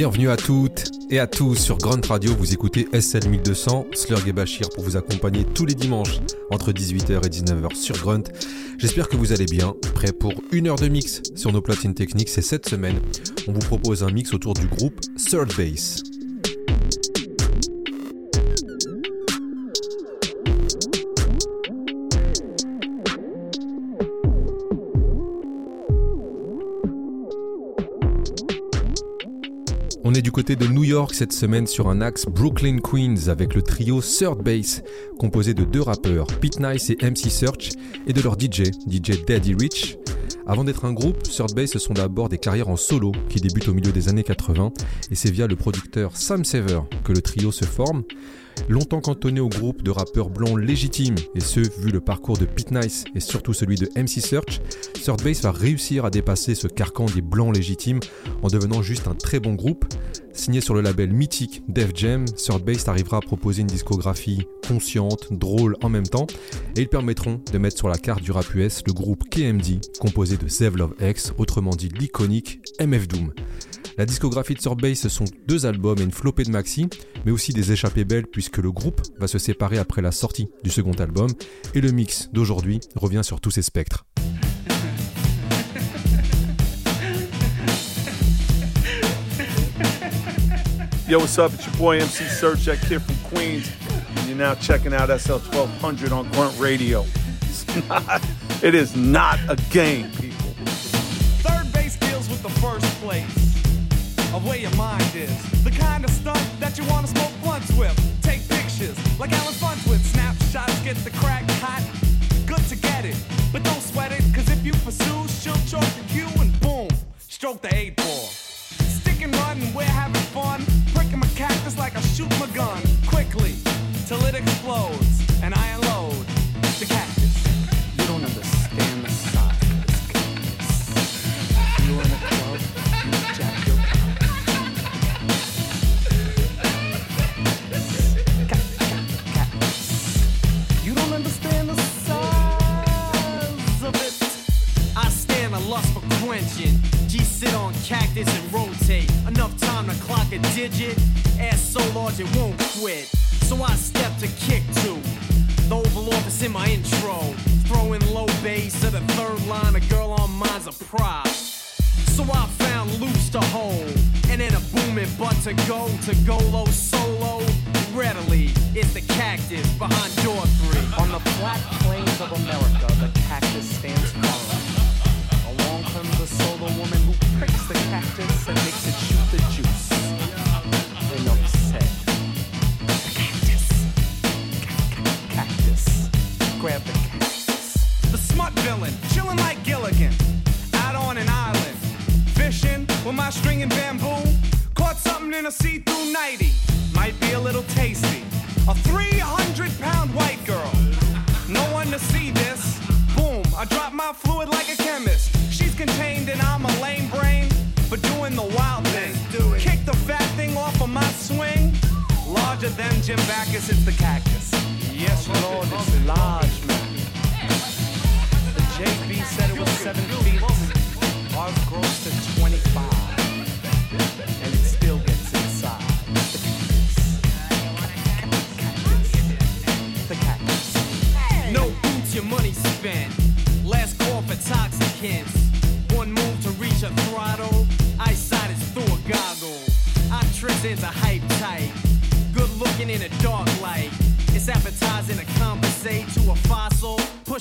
Bienvenue à toutes et à tous sur Grunt Radio. Vous écoutez SL 1200, Slurg et Bachir pour vous accompagner tous les dimanches entre 18h et 19h sur Grunt. J'espère que vous allez bien, prêt pour une heure de mix sur nos platines techniques. C'est cette semaine, on vous propose un mix autour du groupe Third Base. Du côté de New York cette semaine sur un axe Brooklyn Queens avec le trio Third Base composé de deux rappeurs, Pete Nice et MC Search et de leur DJ, DJ Daddy Rich. Avant d'être un groupe, Third Base sont d'abord des carrières en solo qui débutent au milieu des années 80 et c'est via le producteur Sam Sever que le trio se forme. Longtemps cantonné au groupe de rappeurs blancs légitimes, et ce vu le parcours de Pete Nice et surtout celui de MC Search, Third Base va réussir à dépasser ce carcan des blancs légitimes en devenant juste un très bon groupe. Signé sur le label mythique Def Jam, Third arrivera à proposer une discographie consciente, drôle en même temps, et ils permettront de mettre sur la carte du rap US le groupe KMD, composé de Zev Love X, autrement dit l'iconique MF Doom. La discographie de ce sont deux albums et une flopée de maxi, mais aussi des échappées belles puisque le groupe va se séparer après la sortie du second album, et le mix d'aujourd'hui revient sur tous ces spectres. Yo, what's up? It's your boy MC Serch, that kid from Queens. And you're now checking out SL 1200 on Grunt Radio. It's not, it is not a game, people. 3rd Bass deals with the first place of where your mind is. The kind of stuff that you want to smoke blunts with. Take pictures like Allen Funt with. Snapshots get the crack hot. Good to get it, but don't I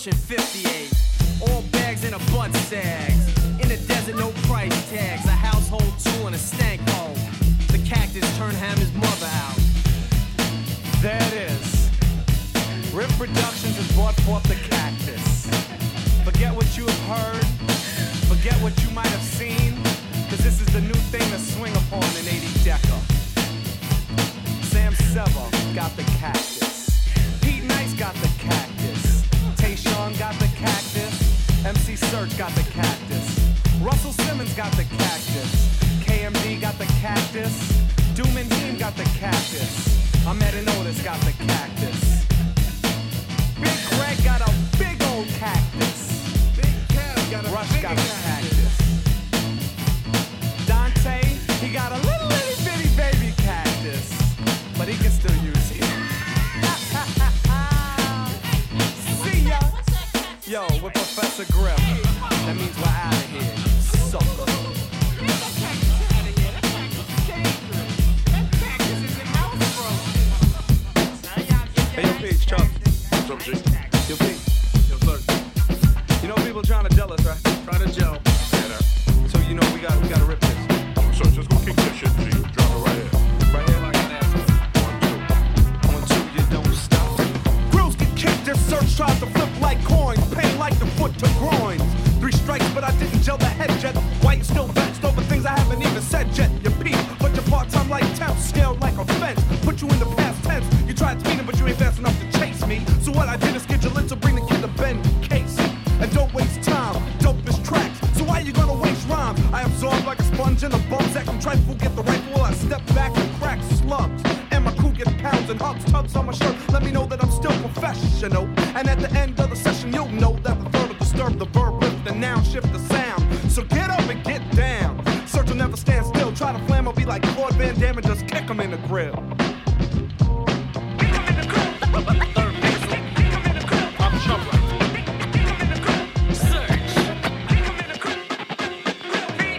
pushing 58. And hugs, tugs on my shirt. Let me know that I'm still professional. And at the end of the session, you'll know that the verb will disturb the verb, lift the noun, shift the sound. So get up and get down. Serch will never stand still. Try to flam, I'll be like Claude Van Damme and just kick him in the grill.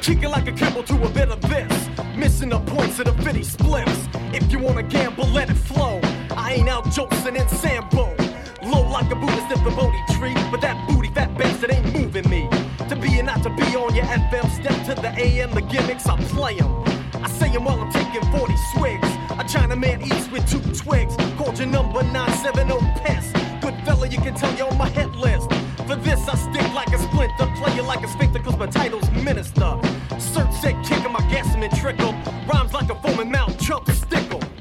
Cheeky like a Kimball to a bit of this. Missing the points of the 50 splits. You wanna gamble, let it flow. I ain't out Jolson and Sambo. Low like a Buddhist if the Bodhi tree. But that booty, that bass, it ain't moving me. To be and not to be on your FM. Step to the AM, the gimmicks, I play 'em. I say 'em while I'm taking 40 swigs. A Chinaman eats with two twigs. Called your number 970 piss. Good fella, you can tell you on my hit list. For this, I stick like a splinter. Play you like a sphincter, cause my title's minister. Serch said kicking my gassing and trickle. Rhymes like a foaming mouth, chump stickle.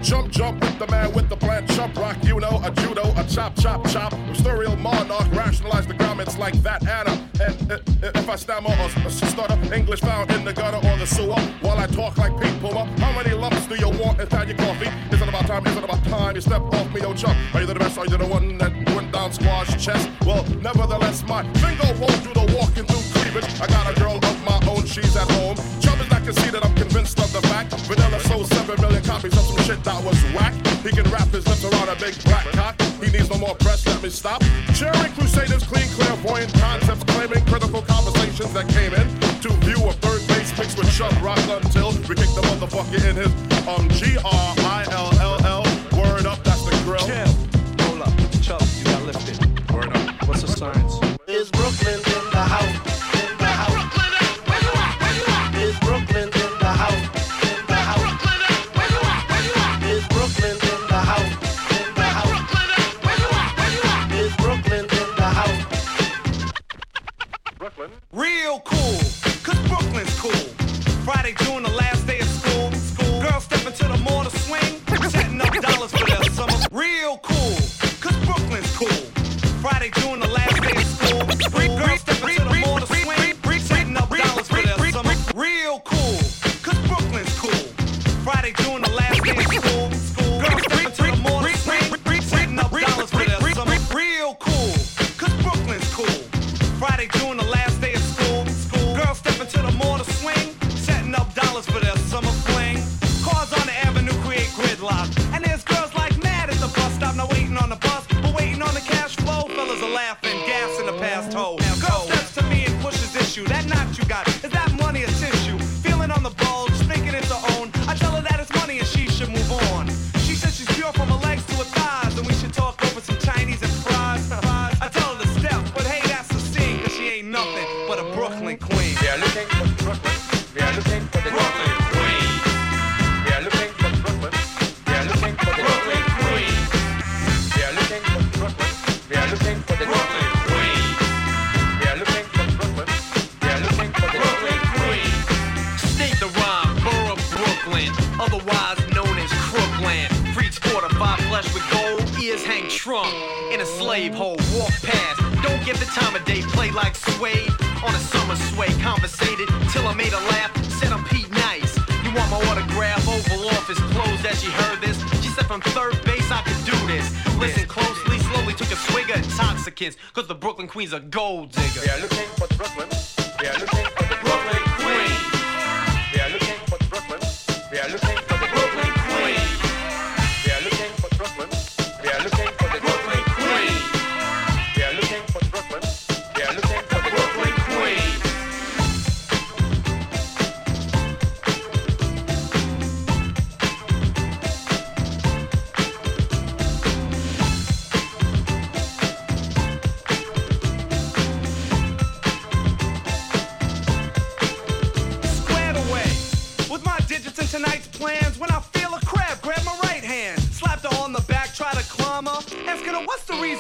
Jump, jump with the man with the plan. Chump rock, you know, a judo, a chop, chop, chop. Mysterial monarch, rationalize the grommets like that Anna. And uh, uh, if I stammer or stutter, English found in the gutter or the sewer. While I talk like Pete Puma, how many lumps do you want inside your coffee? Is it about time? Is it about time you step off me, yo, chump? Are you the best? Are you the one that went down squash chest? Well, nevertheless, my finger won't do the walking through cleavage. I got a girl of my own, she's at home. Chum is not conceited, I'm convinced of the fact. Vanilla sold 7 million copies of some shit that was whack. He can wrap his lips around a big black cock. He needs no more press, let me stop. Cheering crusaders, clean, clairvoyant concepts, claiming critical conversations that came in. To view a 3rd Bass mixed with Chubb Rock until we kick the motherfucker in his um G Real cool, cause Brooklyn's cool. Friday, June, the last day of school. School. Girls step into the mall to swing, setting up dollars for their summer. Real cool, cause Brooklyn's cool. Friday, June, the last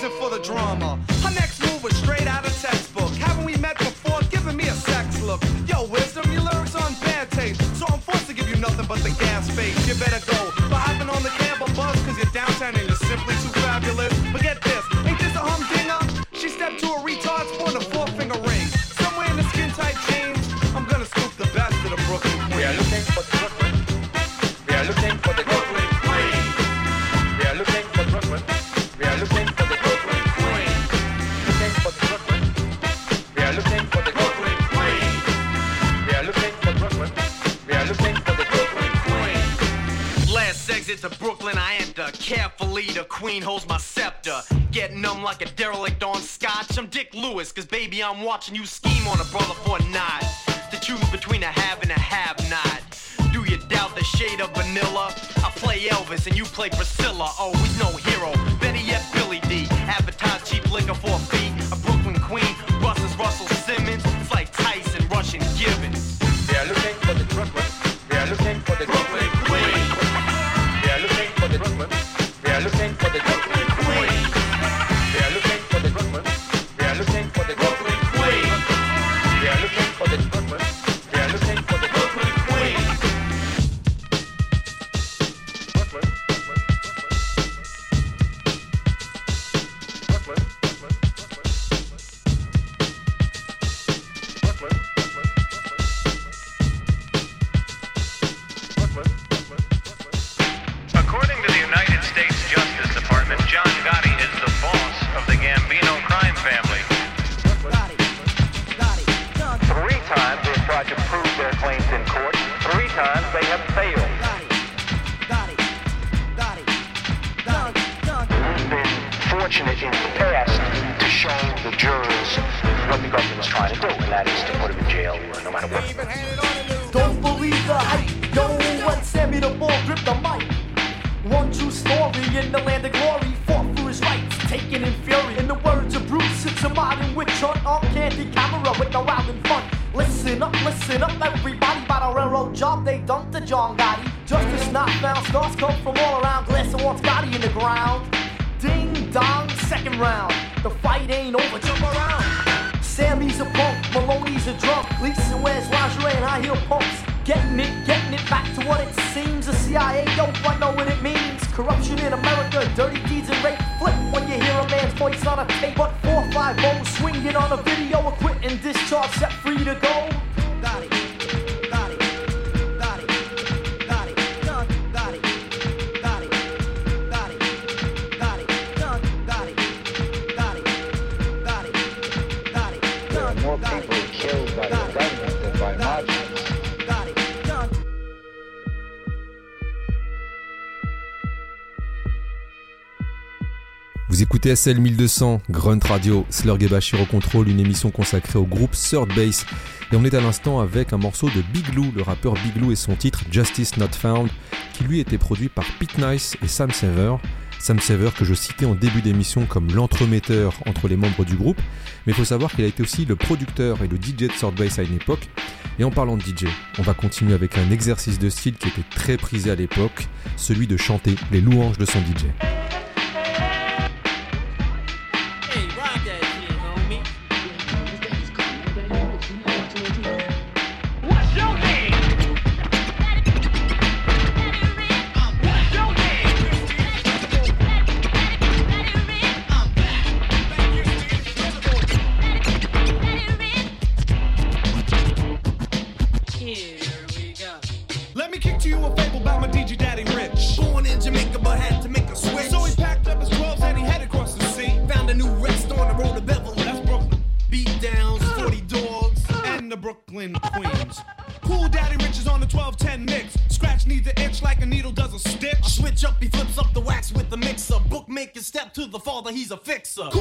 reason for the drama. I'm watching you scheme on a brother times they have failed. We've been fortunate in the past to show the jurors what the government is trying to do, and that is to put them in jail no matter what. Don't believe the hype. Yo, when Sammy the Bull grip the mic. One true story in the land of glory. Fought for his rights, taken in fury. In the words of Bruce, it's a modern witch hunt on Candid Camera with no wild and fun. Listen up, listen up, everybody. By the railroad job, they dumped the John Gotti. Justice not found, stars come from all around. Glass and wants Gotti in the ground. Ding dong, second round. The fight ain't over, jump around. Sammy's a punk, Maloney's a drunk. Lisa wears lingerie and high heel pumps. Getting it, getting it back to what it seems. The CIA don't know what it means. Corruption in America, dirty deeds and rape. Flip when you hear a man's voice on a tape. But 450 swinging on a video, acquit and discharge, set free to go. Vous écoutez SL 1200, Grunt Radio, Slurg et Bashir au contrôle, une émission consacrée au groupe Third Base. Et on est à l'instant avec un morceau de Big Lou, le rappeur Big Lou et son titre Justice Not Found, qui lui était produit par Pete Nice et Sam Sever. Sam Sever que je citais en début d'émission comme l'entremetteur entre les membres du groupe, mais il faut savoir qu'il a été aussi le producteur et le DJ de Third Base à une époque. Et en parlant de DJ, on va continuer avec un exercice de style qui était très prisé à l'époque, celui de chanter les louanges de son DJ. Father,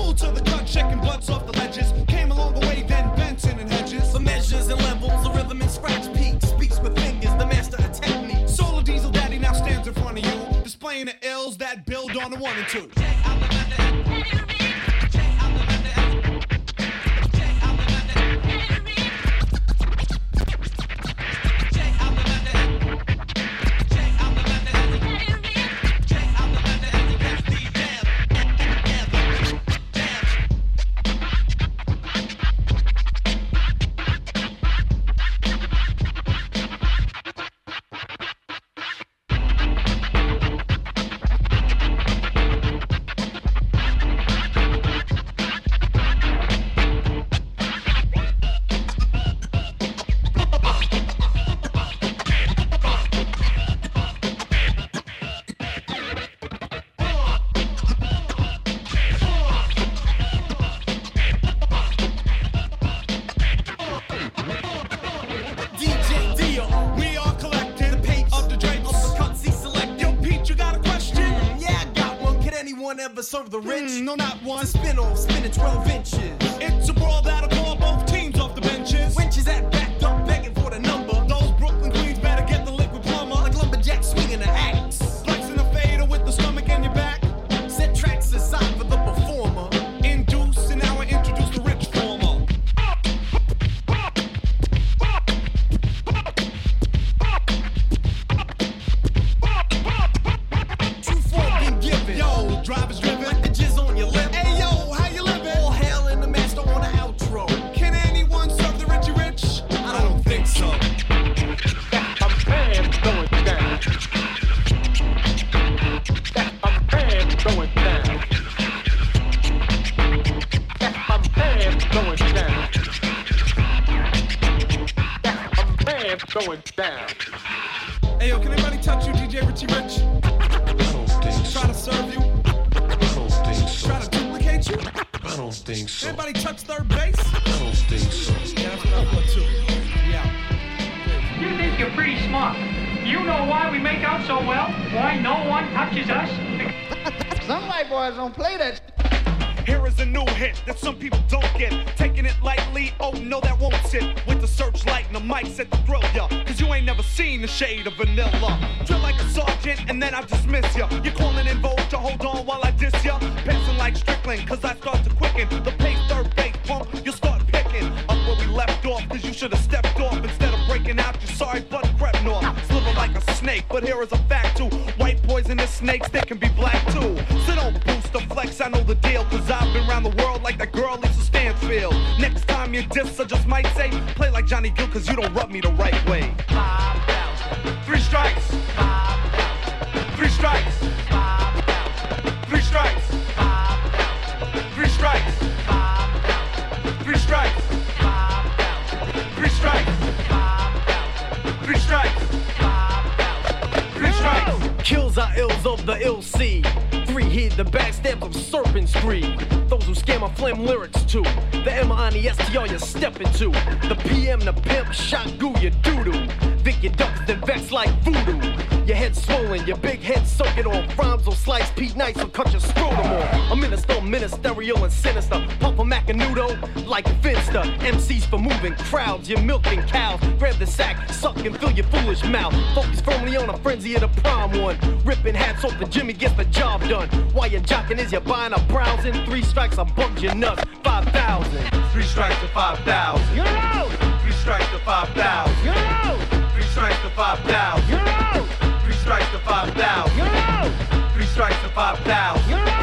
PM, the pimp, shot goo, you doo-doo. Vic your ducks, then vex like voodoo. Your head swollen, your big head soaking on. Rhymes will slice Pete Nice will cut your scrotum off. A minister, ministerial and sinister. Papa Macanudo like Finster. MCs for moving crowds, you're milking cows. Grab the sack, suck and fill your foolish mouth. Focus firmly on a frenzy of the prime one. Ripping hats off the Jimmy gets the job done. While you're jocking is you're buying a browsing. Three strikes, I bumped your nuts. 5,000. Three strikes to 5,000. You're out! Three strikes to 5,000. You're out! Three strikes to 5,000. You're out! Three strikes to 5,000. You're out! Three strikes to 5,000. You're out!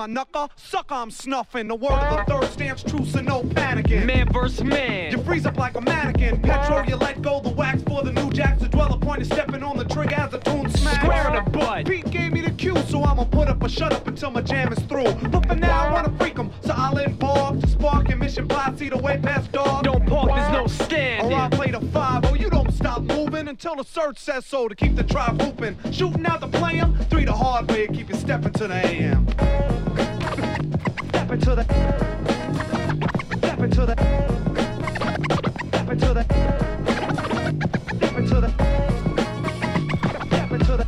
My knucker, sucker, I'm snuffing. The word of the third stands true, so no panicking. Man versus man. You freeze up like a mannequin. Petro, you let go the wax for the new jacks. The dweller point is stepping on the trigger as the tune smash. Square in the butt. Pete gave me the cue, so I'ma put up a shut up until my jam is through. But for now, I wanna freak 'em, so I'll involve. the Spark and mission plot, see the way past dog. Don't park, there's no Or oh, I standing. play the five, oh, you don't stop moving until the search says so to keep the tribe hooping. Shooting out the play 'em, three the hard way, keep you stepping to the AM. Step into the. Step into the. Step into the. Step into the. Step into the.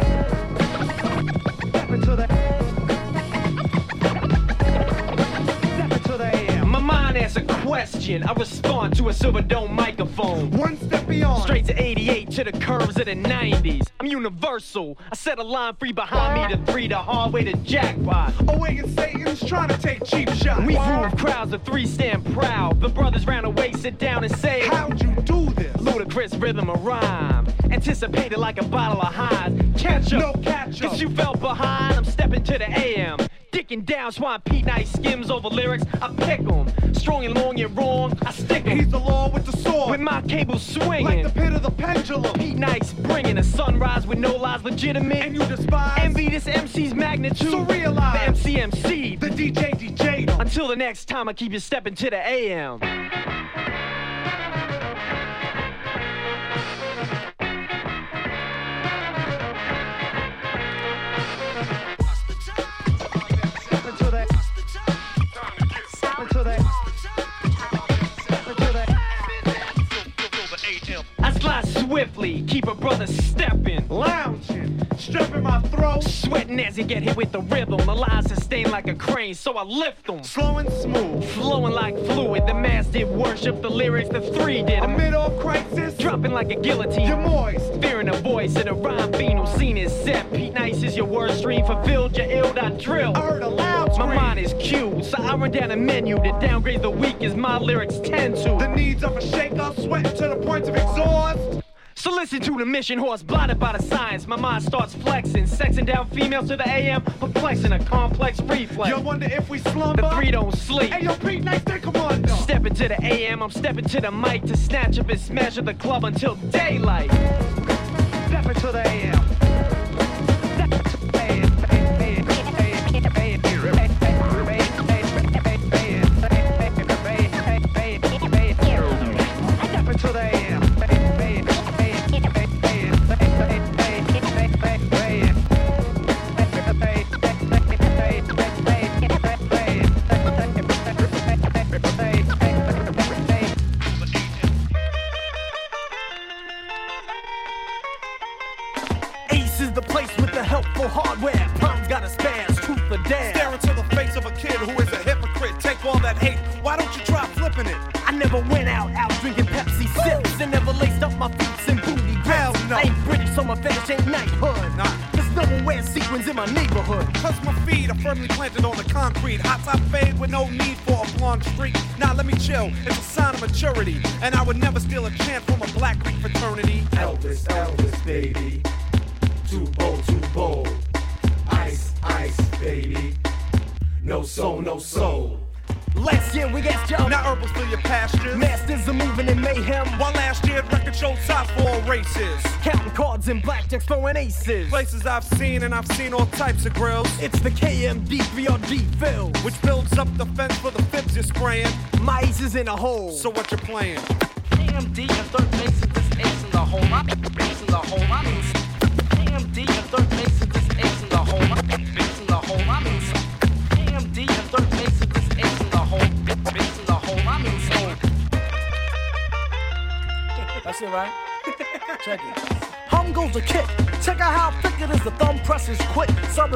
Step into the. Step into the AM. My mind asks a question. I respond to a silver dome microphone. One step beyond. Straight to 88 to the curves of the 90s. I'm universal. I set a line free behind me to three, the hard way to jackpot. Away and Satan's trying to take cheap shots. We groove crowds of three stand proud. The brothers round away sit down and say, How'd you do this? Ludicrous rhythm of rhyme. Anticipated like a bottle of highs. Catch up. No catch up. Cause you fell behind. I'm stepping to the AM. Dicking down swine Pete Nice skims over lyrics. I pick 'em. Strong and long and wrong. I stick 'em. He's the law with the sword. With my cable swinging. like the pit of the pendulum. Pete Nice bringing a sunrise with no lies legitimate. And you despise Envy this MC's magnitude. So realize the MC MC. the DJ DJ. Until the next time, I keep you stepping to the AM. Swiftly, keep a brother stepping. Lounging, stripping my throat. Sweating as he get hit with the rhythm. The lines sustain like a crane, so I lift them. Slow and smooth. Flowing like fluid, the mass did worship the lyrics, the three did A 'em. mid-off crisis. Dropping like a guillotine. You're moist. Fearing a voice in a rhyme fiend scene is set. Pete Nice is your word stream, fulfilled your ill dot drill. I heard a loud scream. My mind is cued, so I run down a menu to downgrade the weak as my lyrics tend to. The needs of a shaker, sweating to the point of exhaust. So listen to the mission horse, blinded by the science. My mind starts flexing, sexing down females to the AM, perplexing a complex reflex. You wonder if we slumber. the three don't sleep. Hey, yo, Pete, nice day, come on, no. Stepping to the AM, I'm stepping to the mic to snatch up and smash up the club until daylight. Step into the AM. Seen and I've seen all types of grills. It's the KMD 3RG fill. Which builds up the fence for the fibs you're spraying. Mice is in a hole. So what you playing?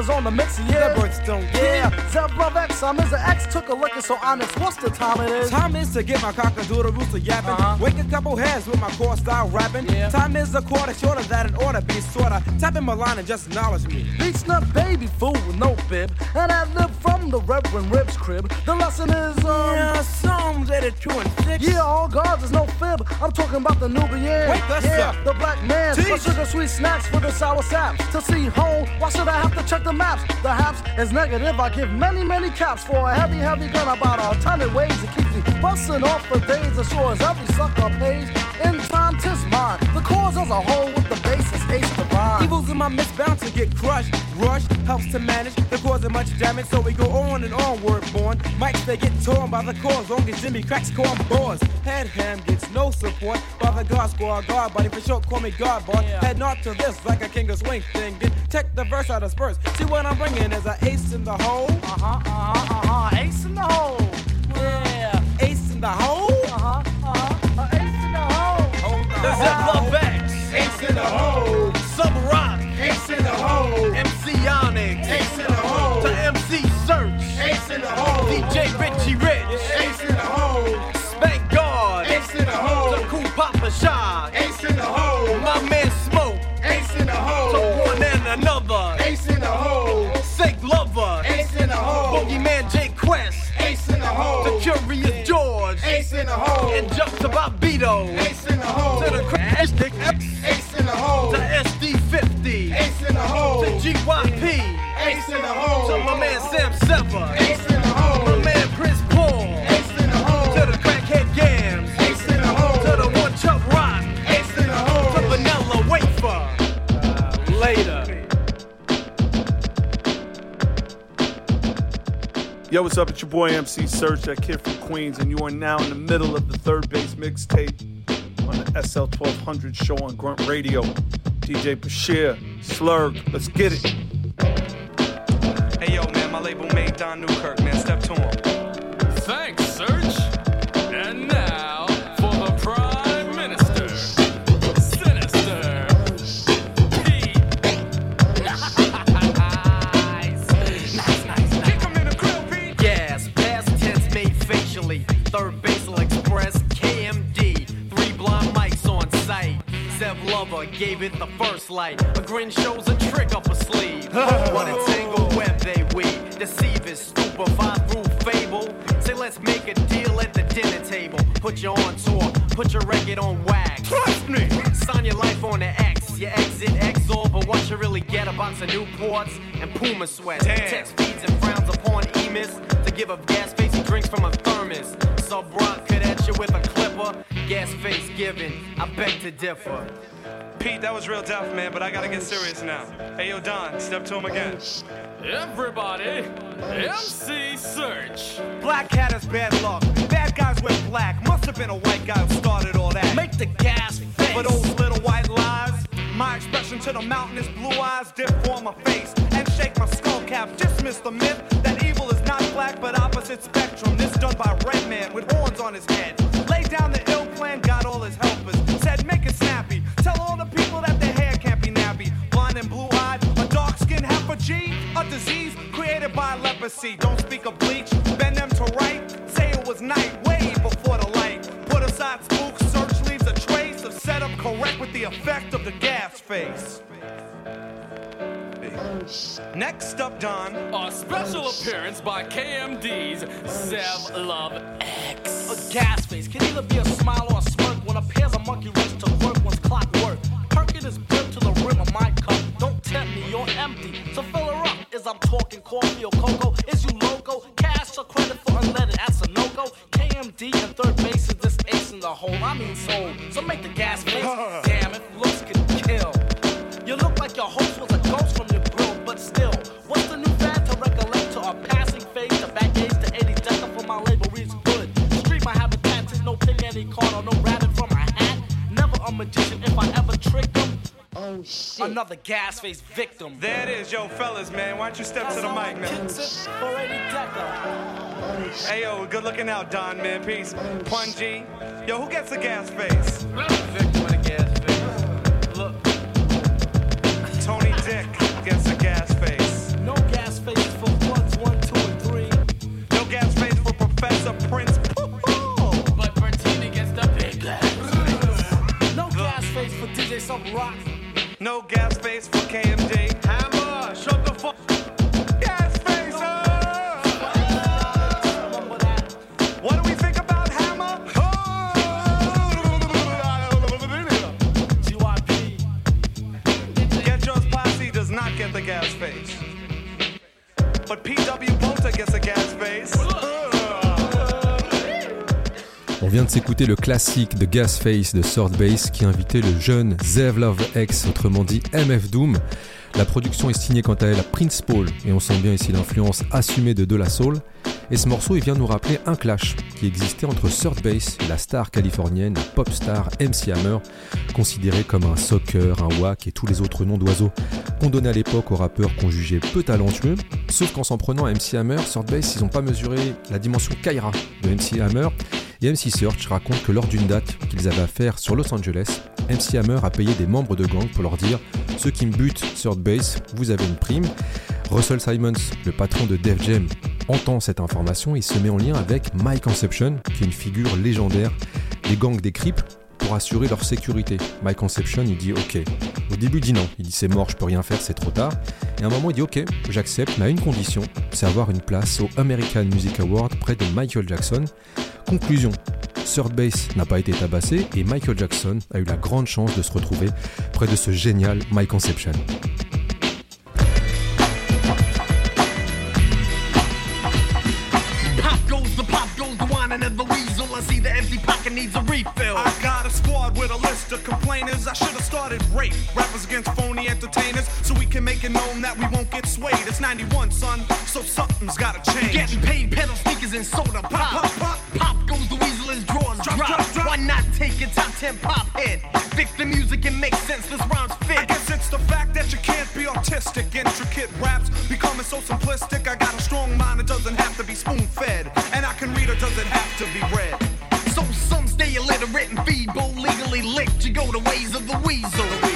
On the mix, yeah. Birds don't Yeah, Zebra X, I'm is took a liquor, so honest. What's the time it is? Time is to get my cockadoodle rooster yapping. Uh-huh. Wake a couple heads with my core style rapping. Yeah. Time is a quarter shorter that it ought to be sorta. Tap in my line and just acknowledge me. Beach nut baby fool with no bib. And I live from the Reverend Ribs crib. The lesson is, um. Yeah, Psalms 82 and 6. Yeah, all gods is no fib. I'm talking about the Nubian. Wake us yeah, up. the black man. For sugar sweet snacks for the sour saps. To see home, why should I have to check the maps? The haps is negative. I give many, many caps for a heavy, heavy gun about a ton of ways. to keep me busting off for days as sure as every sucker pays. In time, tis mine. The cause as a whole with the basis ace divine. Evils in my midst bound to get crushed. Rush helps to manage the cause of much damage, so we go on and on. Word born. Mics they get torn by the cause, long as Jimmy cracks corn bores. Head ham gets no support by the guard squad guard body for short. Call me guard boy. Head not to this like a king of swing thing. Then check the verse out of spurs. See what I'm bringing is a ace in the hole. Uh huh, uh huh, uh huh. Ace in the hole. Yeah, ace in the hole. Uh huh, uh huh. Uh, ace in the hole. Hold on. The Zev Love X. Ace in the hole. Sub Rock. Ace in the hole. MC Onyx. Ace in the hole. To MC Serch. Ace in the hole. DJ Richie Rich. Ace in the hole. Spank God. Ace in the hole. To Cool Papa Shah. In the hole. Boogeyman J Quest. Ace in the hole. The Curious George. Ace in the hole. And jump to Bobbito. Ace in the hole. To the crash stick. Ace in the hole. To SD50. Ace in the hole. To GYP. Ace in the hole. To my man Sam Sever. Ace in the hole. Yo, what's up? It's your boy MC Serch, that kid from Queens, and you are now in the middle of the 3rd Bass mixtape on the SL 1200 show on Grunt Radio. DJ Bachir, Slurg, let's get it. Hey yo, man, my label made Don Newkirk, man. Step to him. Thanks, Serge. Gave it the first light. A grin shows a trick up a sleeve. what a tangled web they weave. Deceive is stupefied through fable. Say let's make a deal at the dinner table. Put you on tour, put your record on wax. Trust me. Sign your life on the X. You exit X over what you really get a box of Newports and Puma sweats. Damn. Text feeds and frowns upon emis to give up gas face and drinks from a thermos. Subroc could at you with a clipper. Gas face given, I beg to differ. Pete, that was real deaf, man, but I gotta get serious now. Hey yo, Don, step to him again. Everybody, MC Serch. Black cat is bad luck. Bad guys wear black. Must have been a white guy who started all that. Make the gas face. For those little white lies, my expression to the mountain is blue eyes dip for my face and shake my skull cap. Dismiss the myth that evil is not black but opposite spectrum. This done by red man with horns on his head. Lay down the ill plan, got all his helpers. Said make it snappy. Tell all the people that their hair can't be nappy. Blind and blue eyed, a dark skin half a G, a disease created by leprosy. Don't speak of bleach, bend them to right. Say it was night way before the light. Put aside spooks, search leaves a trace of setup correct with the effect of the gas face. Next up, Don. A special appearance by KMD's Zev Love X. A gas face can either be a smile or a smirk when a pair's a monkey race to work one's clockwork. Perkin is built to the rim of my cup. Don't tempt me, you're empty. So fill her up. Is I'm talking coffee or cocoa? Is you loco? Cash or credit for unleaded? That's a no go. KMD and 3rd Bass is this ace in the hole. I mean soul. So make the gas face. Another gas face victim. There it is, yo, fellas, man. Why don't you step to the mic, man? Kicks it for 80 decker. Hey, yo, good looking out, Don, man. Peace. Punji. Yo, who gets the gas face? No gas face for KMD. De s'écouter le classique de Gasface de Sword Bass qui invitait le jeune Zev Love X, autrement dit MF Doom. La production est signée quant à elle à Prince Paul et on sent bien ici l'influence assumée de De La Soul. Et ce morceau il vient nous rappeler un clash qui existait entre Third Bass et la star californienne, pop star MC Hammer, considéré comme un soccer, un wack et tous les autres noms d'oiseaux qu'on donnait à l'époque aux rappeurs qu'on jugeait peu talentueux. Sauf qu'en s'en prenant à MC Hammer, Third Bass ils n'ont pas mesuré la dimension Kyra de MC Hammer et MC Search raconte que lors d'une date qu'ils avaient à faire sur Los Angeles, MC Hammer a payé des membres de gang pour leur dire Ceux qui me butent Third Base, vous avez une prime. Russell Simons, le patron de Def Jam, entend cette information et se met en lien avec Mike Conception, qui est une figure légendaire des gangs des Crips, pour assurer leur sécurité. My Conception, il dit ok. Au début, il dit non. Il dit c'est mort, je peux rien faire, c'est trop tard. Et à un moment, il dit ok, j'accepte, mais à une condition, c'est avoir une place au American Music Award près de Michael Jackson. Conclusion. Third Base n'a pas été tabassé et Michael Jackson a eu la grande chance de se retrouver près de ce génial My Conception. With a list of complainers. I should have started rape rappers against phony entertainers so we can make it known that we won't get swayed. It's 91, son, so something's gotta change. Getting paid, pedal sneakers and soda pop. Pop, pop, Pop goes the weasel, his drawers Drop, drop. drop, drop. Why not take a top 10 pop hit? Fix the music and make sense, this rhymes I fit. guess it's the fact that you can't be artistic. Intricate raps becoming so simplistic. I got a strong mind, it doesn't have to be spoon licked. You go the ways of the weasel.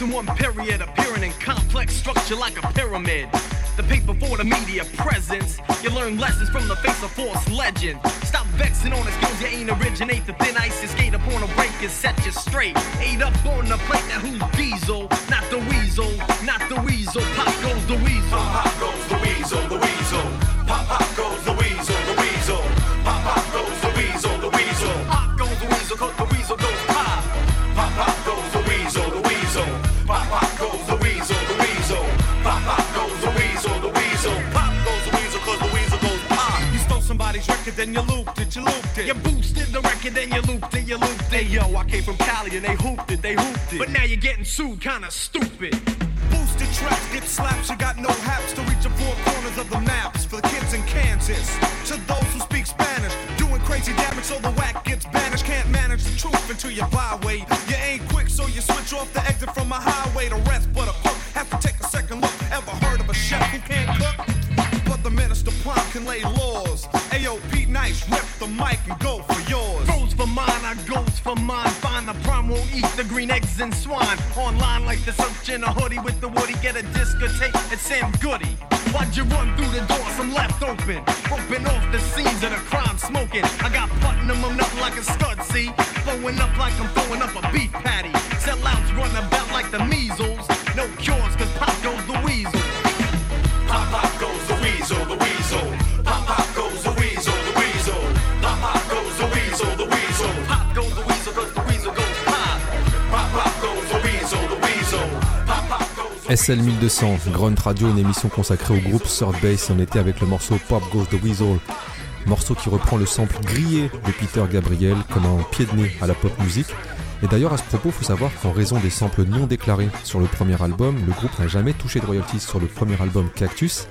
In one period, appearing in complex structure like a pyramid? The paper for the media presence. You learn lessons from the face of false legend. Stop vexing on skills you ain't originate. The thin ice is skate upon a break and set you straight. Eight up on the plate, now who's diesel? Not the weasel, not the weasel. Pop goes the weasel. Pop goes then you looped it, you looped it. You boosted the record, then you looped it, you looped Hey it. yo, I came from Cali and they hooped it, they hooped it. But now you're getting sued, kinda stupid. Boosted tracks get slaps, you got no haps to reach the four corners of the maps for the kids in Kansas. To those who speak Spanish, doing crazy damage so the whack gets banished. Can't manage the truth until you byway. You ain't quick, so you switch off the exit from a highway. to rest but a cook have to take a second look. Ever heard of a chef who can't cook? But the minister Plum can lay laws. Nice, rip the mic and go for yours. Goes for mine, I goes for mine. Find the prime, won't eat the green eggs and swine. Online like the search in a hoodie with the woody. Get a discotheque at Sam Goody. Why'd you run through the door? Some left open. Open off the scenes of the crime smoking. I got Putnam, I'm like a stud, see? Blowing up like I'm throwing up a SL1200, Grunt Radio, une émission consacrée au groupe Third Base. On était avec le morceau Pop Goes the Weasel, morceau qui reprend le sample grillé de Peter Gabriel comme un pied de nez à la pop musique. Et d'ailleurs, à ce propos, faut savoir qu'en raison des samples non déclarés sur le premier album, le groupe n'a jamais touché de royalties sur le premier album Cactus.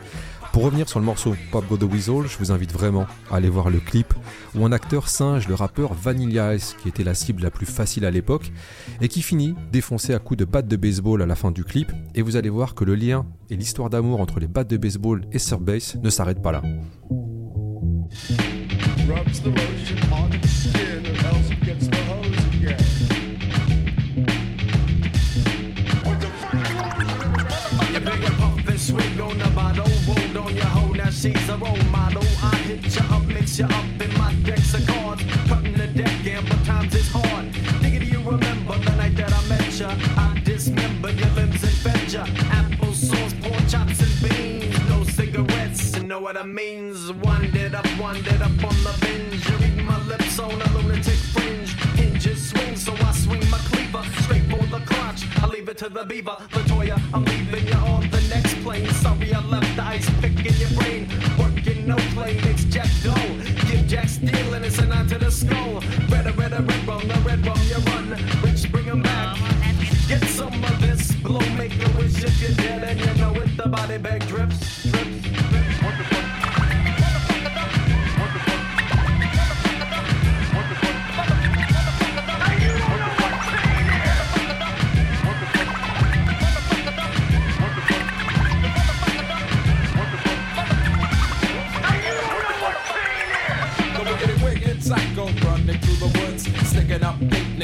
Pour revenir sur le morceau Pop Go the Weasel, je vous invite vraiment à aller voir le clip où un acteur singe le rappeur Vanilla Ice, qui était la cible la plus facile à l'époque, et qui finit défoncé à coups de batte de baseball à la fin du clip. Et vous allez voir que le lien et l'histoire d'amour entre les battes de baseball et Sir Bass ne s'arrêtent pas là. You up, in my decks of cards, cutting the deck, gamble times is hard. Nigga, do you remember the night that I met ya? I dismember your limbs and fed ya. Apple sauce, pork chops and beans, no cigarettes, you know what I means. Winded up, winded up on the binge. You read my lips on a lunatic fringe. Hinges swing, so I swing my cleaver straight for the crotch. I leave it to the beaver, Latoya. I'm leaving you on the next plane. Sorry, I left the ice pick in your brain. Drips, drips.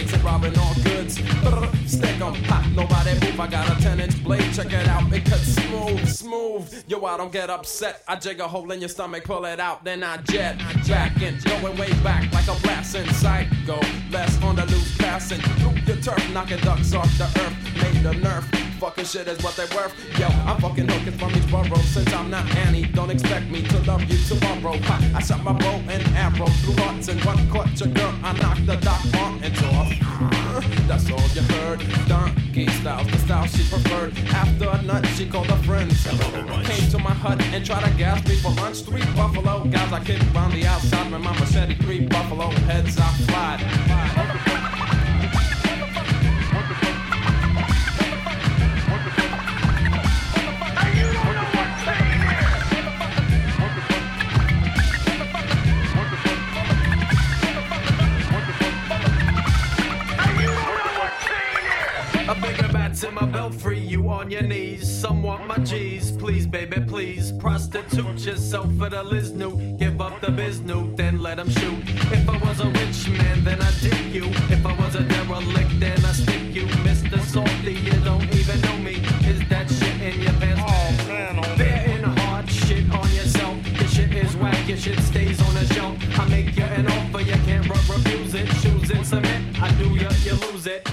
Picnics robbing all goods. Brr, Stick 'em, hot, nobody move. I got a 10 inch blade, check it out. It cuts smooth, smooth. Yo, I don't get upset. I jig a hole in your stomach, pull it out, then I jet back in, going way back like a blast in psycho. Less on the loose passing through your turf, knocking ducks off the earth. A nerf. Fucking shit is what they're worth. Yo, I'm fucking hookers from each borough. Since I'm not Annie, don't expect me to love you tomorrow. Ha, I shot my bow and arrow through hearts and one caught your girl. I knocked the Doc Martens off. That's all you heard. Donkey styles, the style she preferred. After a nut, she called her friends. Came to my hut and tried to gas me for lunch. Three buffalo guys I kicked round the outside with my machete. Three buffalo heads I flied. In my belfry, you on your knees. Some want my G's, please, baby, please. Prostitute yourself for the Liznu. Give up the biznu, then let let 'em shoot. If I was a rich man, then I'd dig you. If I was a derelict, then I'd stick you. Mr. Salty, you don't even know me. Is that shit in your pants? Oh, man, oh, There in hard shit on yourself. Your shit is whack, your shit stays on the shelf. I make you an offer, you can't re- refuse it. Choose in submit. I do you, you lose it.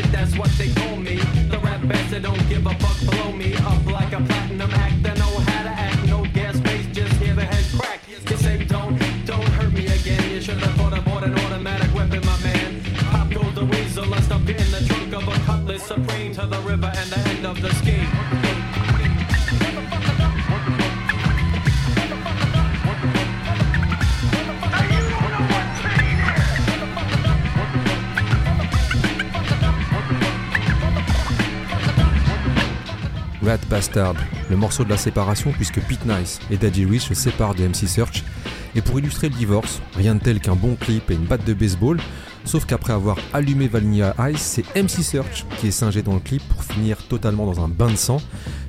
That's what they call me. The rap bastard don't give a fuck blow me. Up like a platinum act, I know how to act. No gas space, just hear the head crack. You say don't, don't hurt me again. You should have thought I bought an automatic weapon, my man. Pop goes the weasel, I stuck in the trunk of a cutlass supreme to the river and the end of the scheme. Bastard, le morceau de la séparation puisque Pete Nice et Daddy Rich se séparent de MC Search. Et pour illustrer le divorce, rien de tel qu'un bon clip et une batte de baseball, sauf qu'après avoir allumé Vanilla Ice, c'est MC Search qui est singé dans le clip pour finir totalement dans un bain de sang.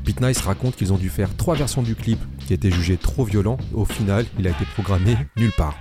Pete Nice raconte qu'ils ont dû faire trois versions du clip qui étaient jugées trop violents. Au final, il a été programmé nulle part.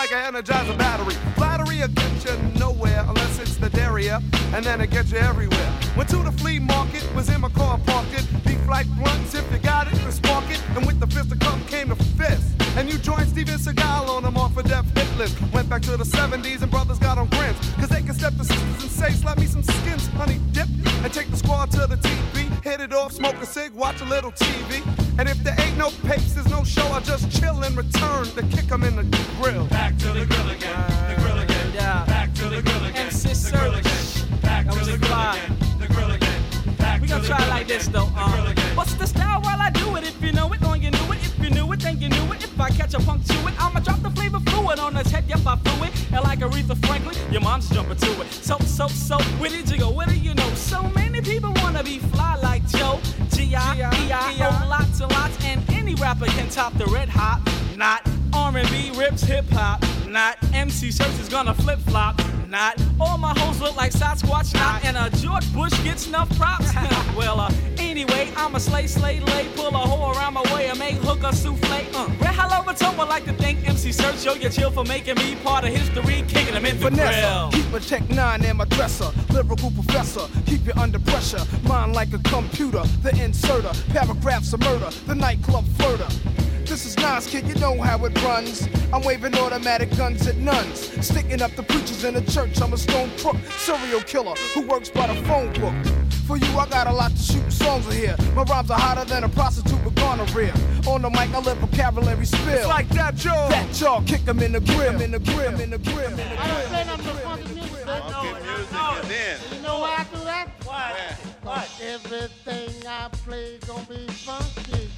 Like an energizer battery. Flattery will get you nowhere unless it's the derriere, and then it gets you everywhere. Went to the flea market, was in my car parked it. Beef like blunts, if you got it, then spark it. And with the fist of come came the fist. And you joined Steven Seagal on them off a death hit list. Went back to the 70s and brothers got on grins. Cause they can step to sisters and say, slap me some skins, honey dip. And take the squad to the TV. Hit it off, smoke a cig, watch a little TV. And if there ain't no papes, there's no show, I just chill and return to kick 'em in the grill. Back to the grill again, the grill again. Yeah. Back to the grill again, MC the grill again. Back That to the grill again, the grill again. Back We to gonna try it like this though. Um, what's the style while I do it? If you know it, then you knew it. You knew it, then you knew it. If I catch a punk to it, I'ma drop the flavor fluid on his head. Yep, I flew it. And like Aretha Franklin, your mom's jumping to it. So, so, so, where did you go? Where do you know? So many people wanna be fly like Joe. G-I-E-I-O, lots and lots. And any rapper can top the red hot. Not R&B rips hip hop. Not MC Serch is gonna flip flop. Not all my hoes look like Sasquatch. Not and a George Bush gets enough props. well, uh, anyway, I'm a slay, slay, lay, pull a hoe around my way and make hooker souffle. Uh, Red Hello Raton would like to thank MC Serch. Show your chill for making me part of history, kicking them in the Vanessa, grill. keep a Tech 9 in my dresser. Lyrical professor, keep you under pressure. Mind like a computer, the inserter. Paragraphs of murder, the nightclub flirter. This is Nas, kid, you know how it runs. I'm waving automatic guns at nuns. Sticking up the preachers in the church. I'm a stone crook, serial killer who works by the phone book. For you, I got a lot to shoot songs in here. My rhymes are hotter than a prostitute with gonorrhea. On the mic, I let vocabulary spill. It's like that, Joe. That jaw, kick 'em in the grill, in the grill, in the grill, in the grill. Funky music, and then. You know why I do that? Why? What? Everything I play gonna be funky.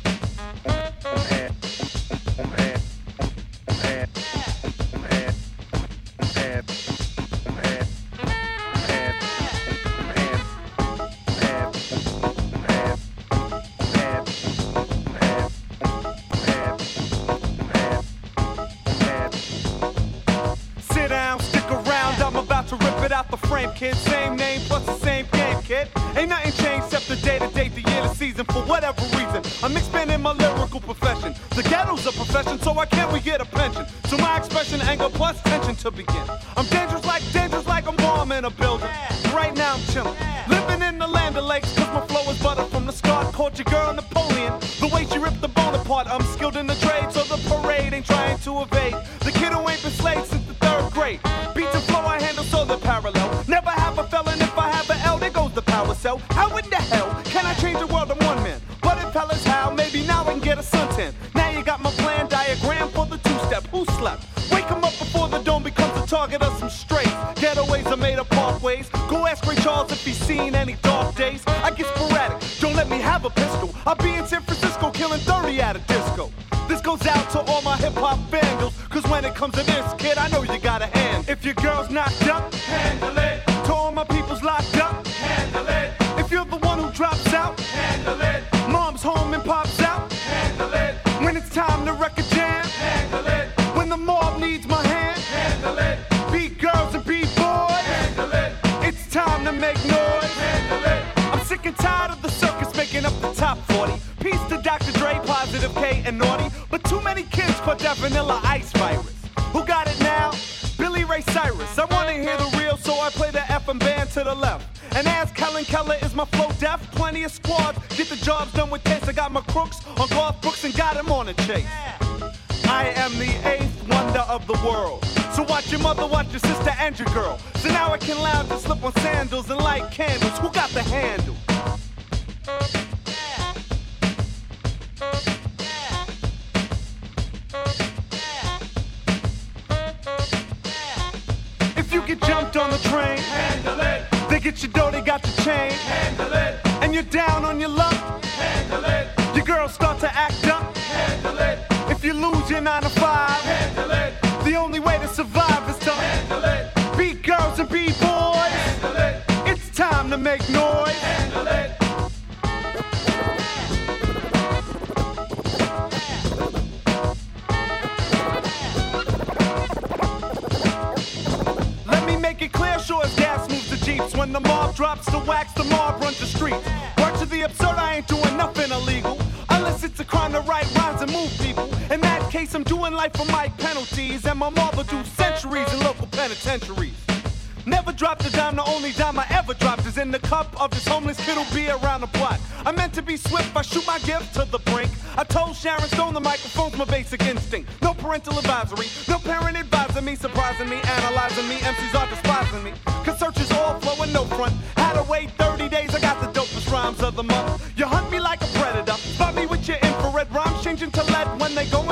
Jumped on the train, handle it. They get your dough, they got the chain, handle it. And you're down on your luck, handle it. Your girls start to act up, handle it. If you lose your nine to five, handle it. The only way to survive is to handle it. Beat girls and beat boys, handle it. It's time to make noise, handle jeeps. When the mob drops the wax, the mob runs the streets. Word to the absurd, I ain't doing nothing illegal. Unless it's a crime to write rhymes and move people. In that case, I'm doing life for my penalties. And my mob will do centuries in local penitentiaries. Never dropped a dime, the only dime I ever dropped is in the cup of this homeless kid who'll be around the block. I meant to be swift, I shoot my gift to the brink. I told Sharon Stone the microphone's my basic instinct. No parental advisory, no parent advising me, surprising me, analyzing me. MCs are despising me. Cause Serch is all flow and no front. Had to wait 30 days, I got the dopest rhymes of the month. You hunt me like a predator, spot me with your infrared rhymes changing to lead when they go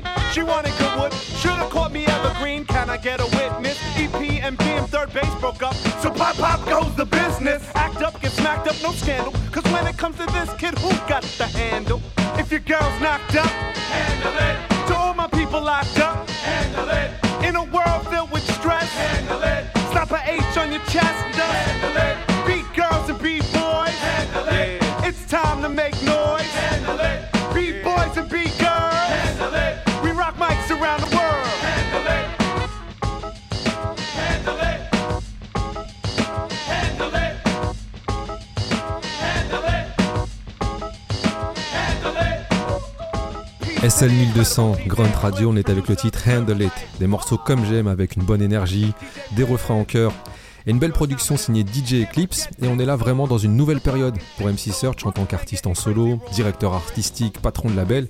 Maybelline. She wanted good wood, should've caught me evergreen. Can I get a witness? EP and PM 3rd Bass broke up. So pop pop goes the business. Act up, get smacked up, no scandal. Cause when it comes to this kid, who got the handle? If your girl's knocked up, handle it. To all my people locked up, handle it. In a world filled with stress, handle it. Stop a H on your chest, handle it. SL 1200, Grunt Radio, on est avec le titre Handle It, des morceaux comme j'aime avec une bonne énergie, des refrains en chœur et une belle production signée DJ Eclipse. Et on est là vraiment dans une nouvelle période. Pour MC Search en tant qu'artiste en solo, directeur artistique, patron de label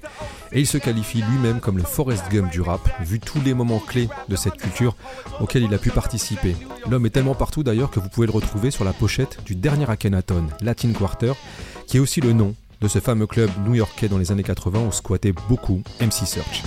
et il se qualifie lui-même comme le Forest Gump du rap vu tous les moments clés de cette culture auxquels il a pu participer. L'homme est tellement partout d'ailleurs que vous pouvez le retrouver sur la pochette du dernier Akhenaton, Latin Quarter, qui est aussi le nom de ce fameux club new-yorkais dans les années 80 où squattait beaucoup MC Search.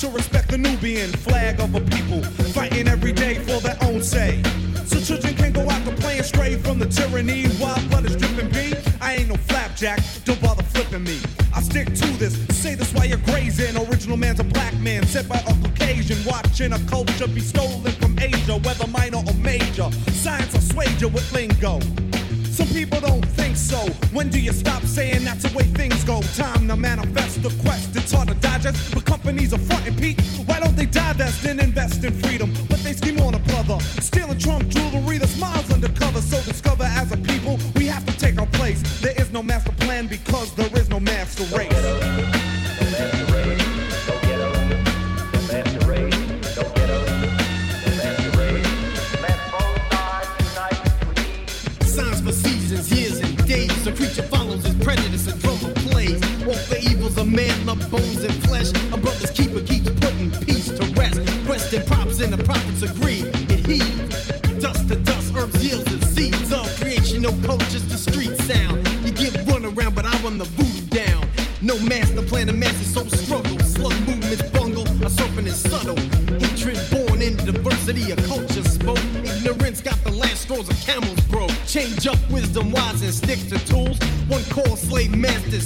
To respect the Nubian flag of a people fighting every day for their own say. So children can go out to playing stray from the tyranny while blood is dripping i ain't no flapjack, don't bother flipping me. I stick to this, say this while you're grazing. Original man's a black man, said by a Caucasian, watching a culture be stolen from Asia, whether minor or major. Science sway you with lingo. Some people don't think so. When do you stop saying that's the way things go? Time to manifest the quest. It's hard to digest, but companies are fronting Pete. Why don't they divest and invest in freedom? But they scheme on a brother. Stealing Trump jewelry, the smiles undercover. So discover as a people, we have to take our place. There is no master plan because there is no master race. Man love bones and flesh. A brother's keeper keeps putting peace to rest. Question props and the prophets agree. It heaves. Dust to dust, herbs, yields, and seeds. of creation, no just the street sound. You get run around, but I run the voodoo down. No master plan, the master so struggle. Slug movements bungle, a serpent is subtle. Hatred born in diversity, a culture spoke. Ignorance got the last straws of camels broke. Change up wisdom and stick to tools. One call slave master,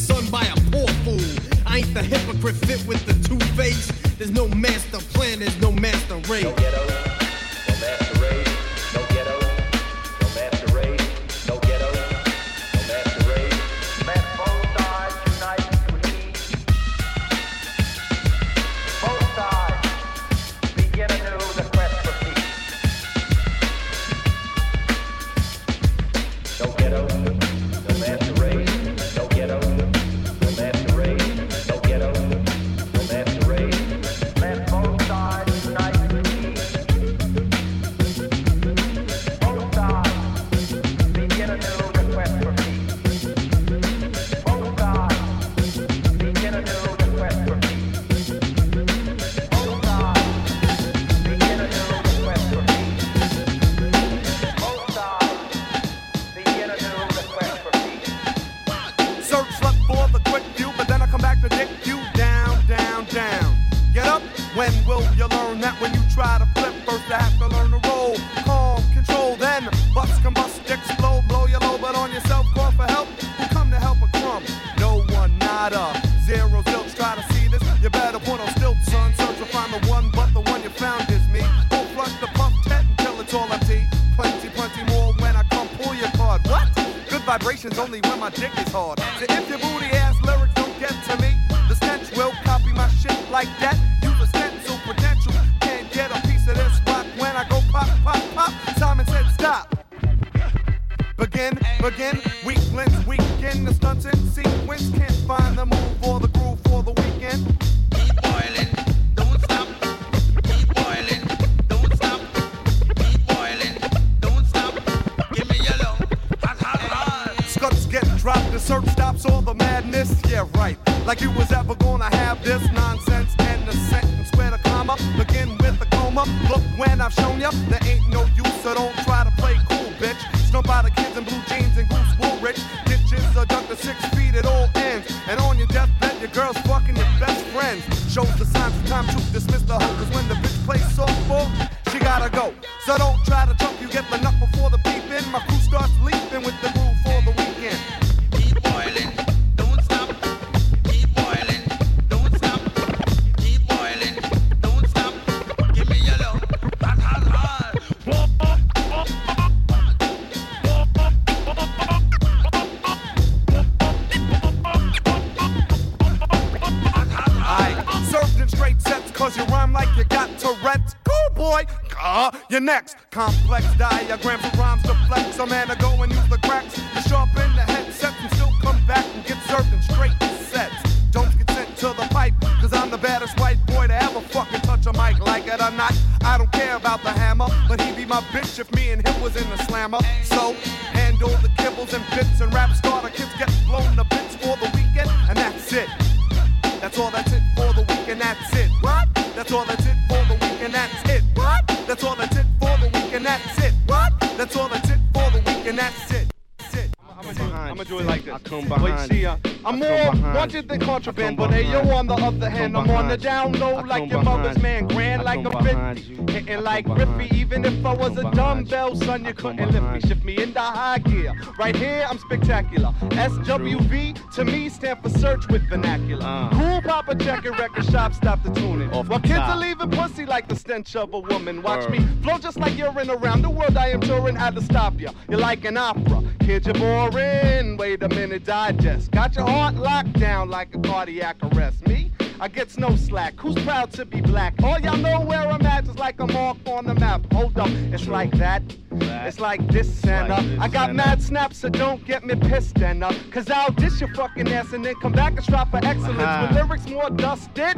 contraband, I but hey, yo, behind on the other hand, I'm on the down low like your mother's man, grand like a 50, hitting like Riffy. Even if I was a dumbbell, son, you couldn't lift me, shift me into high gear. Right here, I'm spectacular. SWV to me stand for Serch with vernacular. Cool Papa checking record shop, stop the tuning. While the kids are leaving pussy like the stench of a woman. Watch me flow just like you're in around the world. I am touring, had to stop ya. You're like an opera. Kid, you're boring. Wait a minute, digest. Got your heart locked down like a cardiac arrest. Me? I gets no slack. Who's proud to be black? All y'all know where I'm at, just like a mark on the map. Hold up, it's like that. It's like this and uh, I got mad snaps, so don't get me pissed uh, cause I'll dish your fucking ass and then come back and strive for excellence Uh-huh. with lyrics more dusted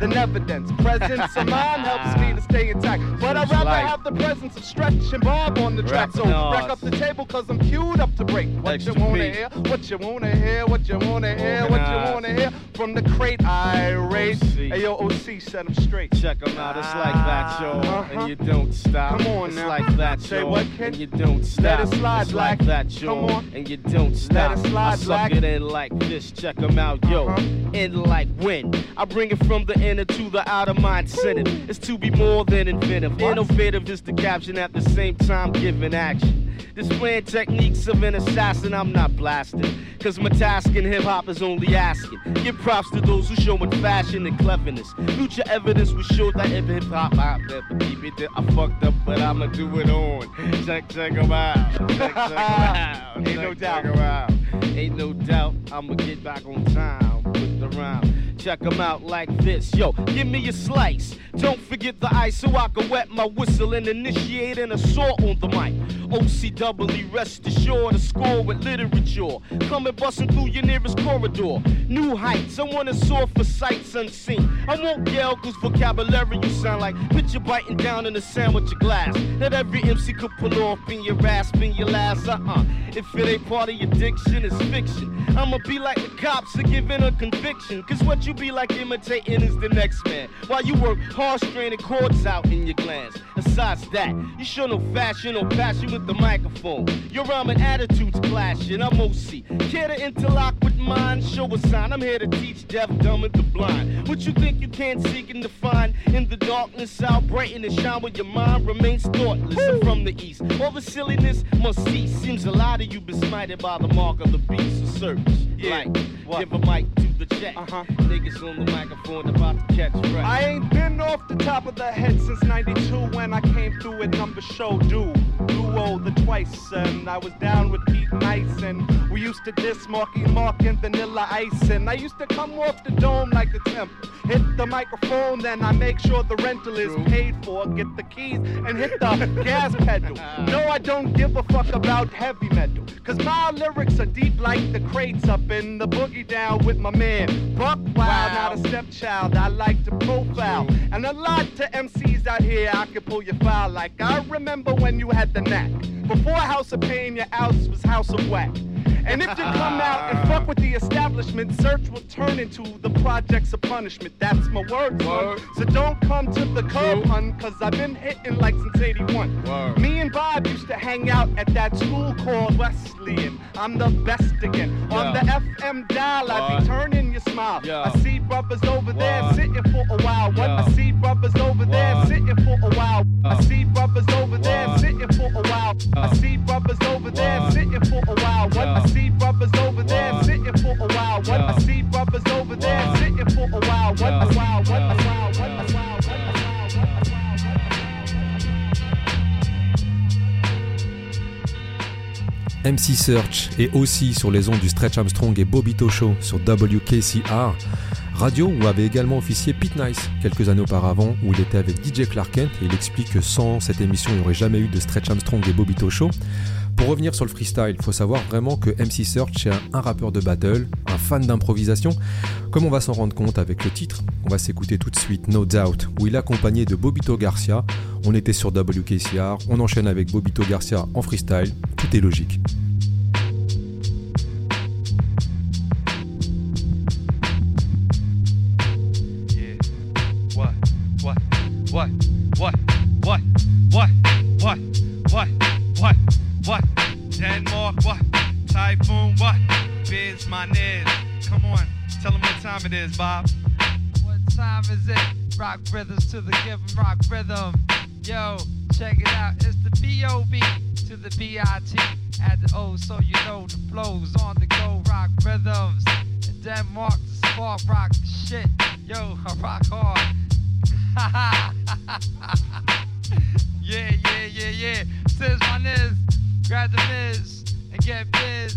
than evidence. Presence of mind helps me to stay intact. But I'd rather like- have the presence of Stretch and Bob on the track. So rack up the table cause I'm queued up to break. What Extra you wanna beat. hear? What you wanna hear? What you wanna hear? What you wanna hear? From the crate irate. Hey yo, OC set them straight. Check them out, it's like that, yo. Uh-huh. And you don't stop. Come on it's now. like that, Say yo. what, kid? And you don't stop. Let it slide, it's like that, yo. Come on. And you don't stop. it slide, I suck Black. Uh-huh. it in like this. Check them out, yo. In like when. I bring it from the inner to the outer mind center. It's to be more than inventive. Innovative is the caption at the same time giving action. Displaying techniques of an assassin, I'm not blasting. Cause my task in hip hop is only asking. Give props to those who show in fashion and cleverness. Future evidence will show that in hip hop I never keep it there. I fucked up, but I'ma do it on. Check, check 'em out. Check, check 'em out. Ain't no Check, doubt. check 'em out. Ain't no doubt I'ma get back on time with the rhyme. Check 'em out like this. Yo, give me a slice. Don't forget the ice so I can wet my whistle and initiate an assault on the mic. OCW, rest assured, a score with literature. Coming busting through your nearest corridor. New heights, I wanna soar for sights unseen. I won't yell cause vocabulary you sound like picture biting down in a sandwich of glass. That every MC could pull off in your rasp in your last. Uh-uh. If it ain't part of your diction, it's fiction. I'ma be like the cops are giving a conviction. Cause what you be like imitating is the next man. While you work hard straining chords out in your glands. Besides that, you show no fashion or passion with the microphone. Your rhyming attitudes clashing. I'm OC. Care to interlock with mine? Show a sign. I'm here to teach deaf, dumb, and the blind. What you think you can't seek and define in the darkness, I'll brighten and shine when your mind remains thoughtless. I'm from the east. All the silliness must cease. Seems a lot of you been smited by the mark of the beast. So Serch. Like, give a mic to the check. Uh-huh. Niggas on the microphone about to catch right. I ain't been off the top of the head since 92 when I came through at number show do. Duo the twice, and I was down with Pete Nice, and we used to diss Marky Mark and Vanilla Ice, and I used to come off the dome like the temp. Hit the microphone, then I make sure the rental is paid for, get the keys, and hit the gas pedal. No, I don't give a fuck about heavy metal, cause my lyrics are deep like the crates up in the boogie down with my man. Buck Wild, not a stepchild, I like to profile. And a lot to MCs out here, I can pull your file like I remember when you had the knack. Before House of Pain, your house was House of Whack. And if you come out and fuck with the establishment, Serch will turn into the projects of punishment. That's my word, son. So don't come to the curb, hun, cause I've been hitting like since 81. Me and Bob used to hang out at that school called Wesleyan. I'm the best again. On the Yeah. FM dial, I be turning your smile. Yeah. I see brothers over there sitting for a while. What? I see brothers over there sitting for a while. I see brothers over there sitting for a while. I see brothers over there sitting for a while. What? I see brothers over there sitting for a while. What? I see brothers over there sitting for a while. What? Yeah. A while. What? A while. What? MC Search est aussi sur les ondes du Stretch Armstrong et Bobito Show sur WKCR. Radio où avait également officié Pete Nice quelques années auparavant, où il était avec DJ Clark et il explique que sans cette émission, il n'y aurait jamais eu de Stretch Armstrong et Bobito Show. Pour revenir sur le freestyle, il faut savoir vraiment que MC Search est un rappeur de battle, un fan d'improvisation, comme on va s'en rendre compte avec le titre. On va s'écouter tout de suite No Doubt, où il est accompagné de Bobito Garcia. On était sur WKCR, on enchaîne avec Bobito Garcia en freestyle, tout est logique. My Nez. Come on, tell them what time it is, Bob. What time is it? Rock rhythms to the given rock rhythm. Yo, check it out. It's the B.O.B. to the B.I.T. At the O so you know the flows on the go rock rhythms. And Denmark, the spark rock shit. Yo, I rock hard. yeah, yeah, yeah, yeah. Says my niz, grab the miz and get biz.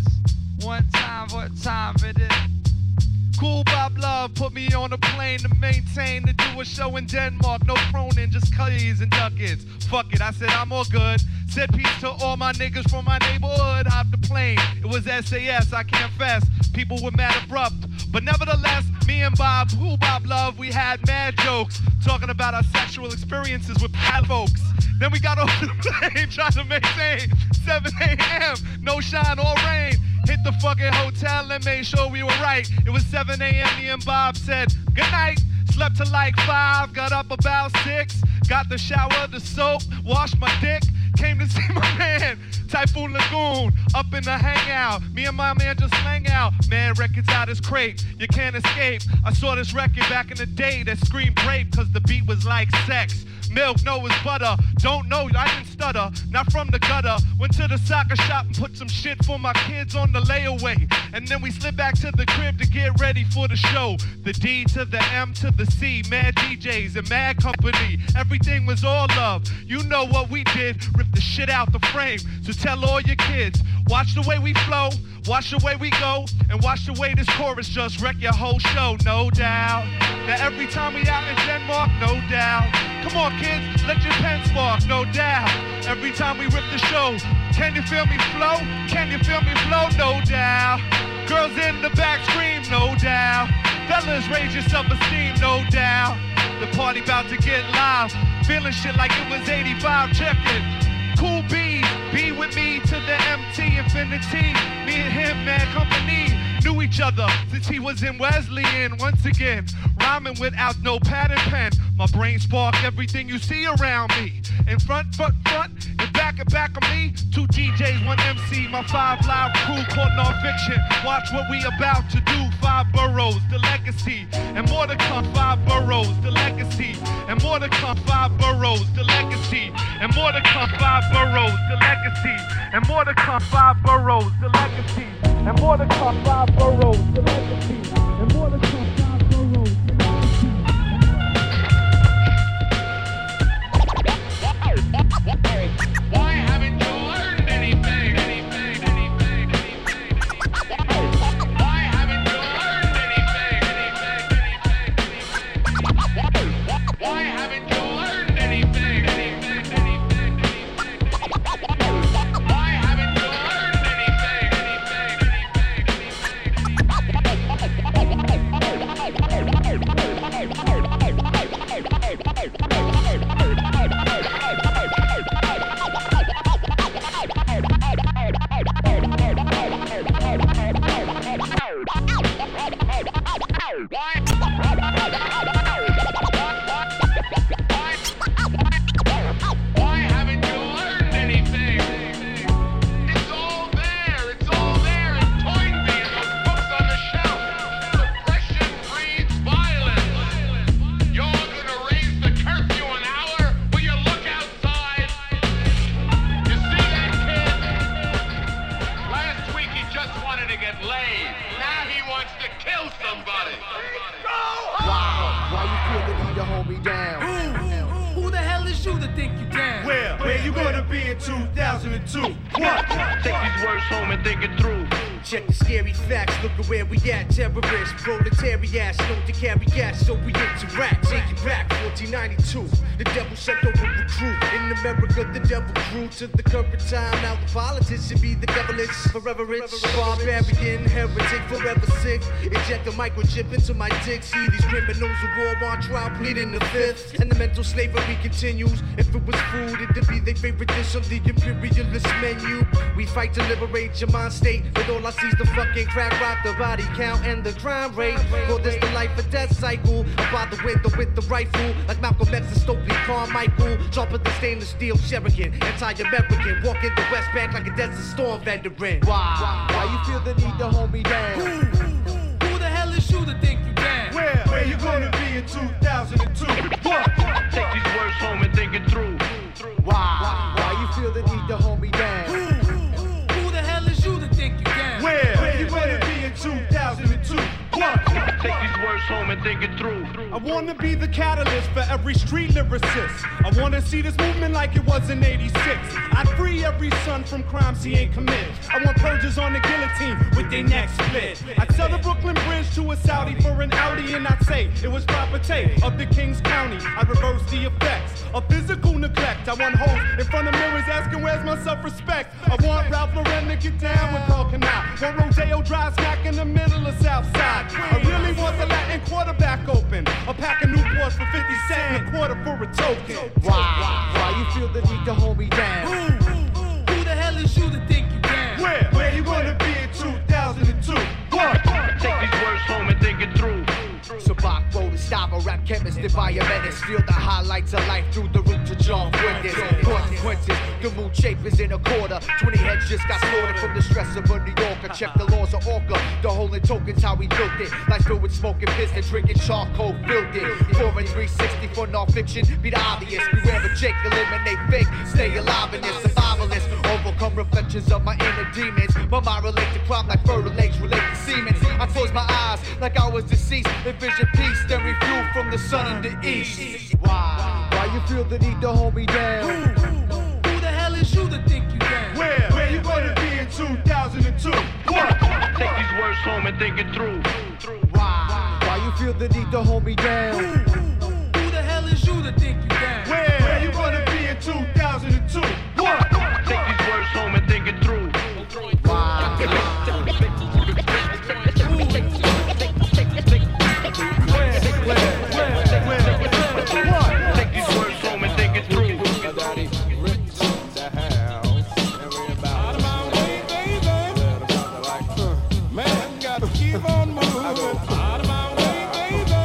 One time, what time it is? Kool Bob Love put me on a plane to maintain to do a show in Denmark. No pronin, just cutties and duckets. Fuck it, I said I'm all good. Said peace to all my niggas from my neighborhood. Hopped the plane, it was SAS, I confess. People were mad abrupt. But nevertheless, me and Bob, who Bob Love, we had mad jokes talking about our sexual experiences with bad folks. Then we got off the plane trying to maintain 7 a.m. No shine or rain. Hit the fucking hotel and made sure we were right. It was 7 a.m. Me and Bob said good night. Slept till like 5, got up about 6. Got the shower, the soap, washed my dick. Came to see my man, Typhoon Lagoon, up in the hangout. Me and my man just hang out. Man, records out his crate, you can't escape. I saw this record back in the day that screamed rape, cause the beat was like sex. Milk, no, it's butter. Don't know, I didn't stutter. Not from the gutter. Went to the soccer shop and put some shit for my kids on the layaway. And then we slid back to the crib to get ready for the show. The D to the M to the C. Mad DJs and mad company. Everything was all love. You know what we did. Rip the shit out the frame. So tell all your kids. Watch the way we flow. Watch the way we go. And watch the way this chorus just wreck your whole show. No doubt. Now every time we out in Denmark, no doubt. Come on, kids, let your pen spark, no doubt. Every time we rip the show, can you feel me flow? Can you feel me flow? No doubt. Girls in the back scream, no doubt. Fellas, raise your self-esteem, no doubt. The party about to get live. Feeling shit like it was 85, check it. Cool B, be with me to the MT infinity. Me and him, man, company. Knew each other since he was in Wesleyan. Once again, rhyming without no pad and pen. My brain spark everything you see around me. In front, front, front, and back and back of me. Two DJs, one MC, my five live crew called non-fiction. Watch what we about to do. Five boroughs, the legacy, and more to come. Five boroughs, the legacy, and more to come. Five boroughs, the legacy, and more to come. Five boroughs, the legacy, and more to come. Five boroughs, the legacy, and more to come. Five boroughs, the legacy, and more to come. Devilish, forever Inject a microchip into my dick. See these criminals of war on trial, pleading the fifth. And the mental slavery continues. If it was food, it'd be their favorite dish on the imperialist menu. We fight to liberate your mind state. With all I see is the fucking crack rock, the body count, and the crime rate. Well, this the life or death cycle. I'm by the window with the rifle. Like Malcolm X and Stokely Carmichael. Dropping the stainless steel Sheridan. Anti-American. Walking the West Bank like a desert storm veteran. Why? Why you feel the need to hold me down? Who you gonna be in 2002? What? Take these words home and think it through. Why? Why you feel the need to hold me down? Who the hell is you to think you can? Where? Where you gonna be in 2002? Take these words home and think it through. I wanna be the catalyst for every street lyricist. I wanna see this movement like it was in 86. I'd free every son from crimes he ain't committed. I want purges on the guillotine with their necks split. I'd sell the Brooklyn Bridge to a Saudi for an Audi and I'd say it was proper take of the King's County. I'd reverse the effects of physical neglect. I want hoes in front of mirrors asking where's my self-respect. I want Ralph Lauren to get down with Karl Kani. Rodeo Drive smack in the middle of Southside. I really want the Latin Quarter back open. A pack of new Newports for 50 cents and a quarter for a token. Why? Why you feel the need to hold me down? Who the hell is you to think you can? Where? Where you gonna be in 2002? What? Take these words home and think it through. Sabak road to stop a rap chemist, environmentist. Feel the highlights of life through the root to John Fuentes. Consequences, the mood shape is in a quarter. 20 heads just got slaughtered from the stress of a New Yorker. Check the laws of Orca. The holding tokens, how we built it. Life filled with smoking piss and drinking charcoal, filled it. 4 and 360 for non-fiction, be the obvious. Beware of Jake, eliminate fake. Stay alive in this survivalist. Overcome reflections of my inner demons. My mind relate to crime like fertile lakes relate to semen. I close my eyes like I was deceased. Envision peace, then refuel from the sun in the east. Why? Why you feel the need to hold me down? Who Who the hell is you to think you can? Where? Where you gonna be in 2002? What? Take these words home and think it through. Why? Why you feel the need to hold me down? Who the hell is you to think you can? Where? Where you gonna be in 2002? What? Take these words home and think it through. Take these words home and think it through. Man, gotta keep on moving. Out of my way, baby.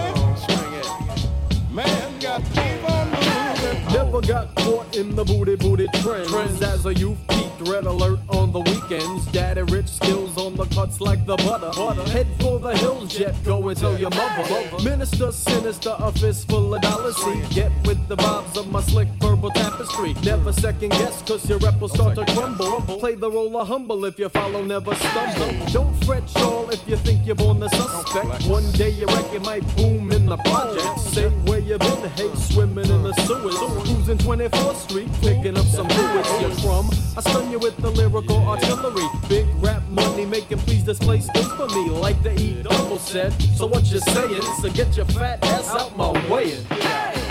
Man, gotta keep on moving. Never got caught in the booty booty trends. Trends as a youth red alert on the weekends. Daddy rich skills on the cuts like the butter. Head for the hills, jet go and tell your mother. Minister sinister, a fistful of dollars. See, get with the vibes of my slick verbal tapestry. Never second guess, cause your rep will start to crumble. Play the role of humble if you follow, never stumble. Don't fret, y'all, if you think you're born the suspect. One day your record might boom in the project. Say where you been, hey, swimming in the sewers. Cruising 24th Street, picking up some fluids. You're from. I stun you with the lyrical artillery. Big rap money making, please display skills for me, like the E double said. So what you saying? So get your fat ass out my way. Of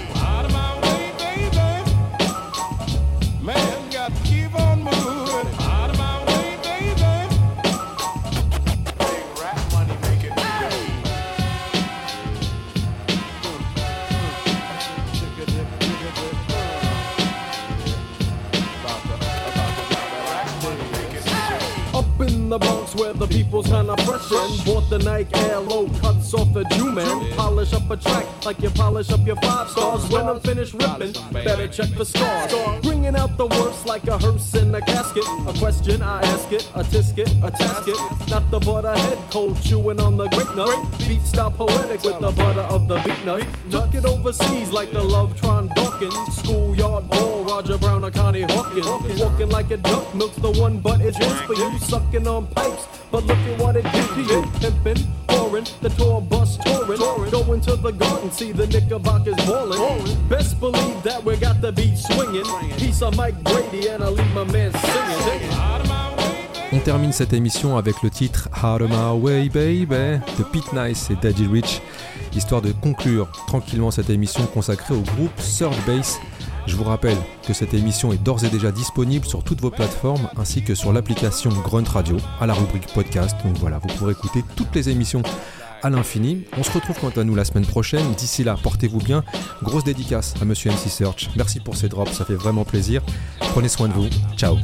where the people's kinda freshin'. Bought the Nike Air Low cuts off the Jew man. Polish up a track like you polish up your five stars. When I'm finished ripping, better check for scars. Bringing out the worst like a hearse in a casket. A question, I ask it, a tisket, a tasket. Not the butter head, cold chewing on the grape nut. Beat style poetic with the butter of the beat nut. Tuck it overseas like the Lovetron Dawkins. Schoolyard ball, Roger Brown or Connie Hawkins. Walking like a duck, milks the one, but it's just for you. Sucking on pipes, but look at what it did to you. Pimpin', pouring, the tour bus touring. Going to the garden, see the Knickerbockers ballin'. Best believe that we got the beat swinging. Piece of Mike Brady, and I leave my man singing. Out of my way, baby. On termine cette émission avec le titre Out of My Way Baby de Pete Nice et Daddy Rich, histoire de conclure tranquillement cette émission consacrée au groupe Third Bass. Je vous rappelle que cette émission est d'ores et déjà disponible sur toutes vos plateformes ainsi que sur l'application Grunt Radio à la rubrique podcast. Donc voilà, vous pourrez écouter toutes les émissions à l'infini. On se retrouve quant à nous la semaine prochaine. D'ici là, portez-vous bien. Grosse dédicace à Monsieur MC Search. Merci pour ces drops, ça fait vraiment plaisir. Prenez soin de vous. Ciao.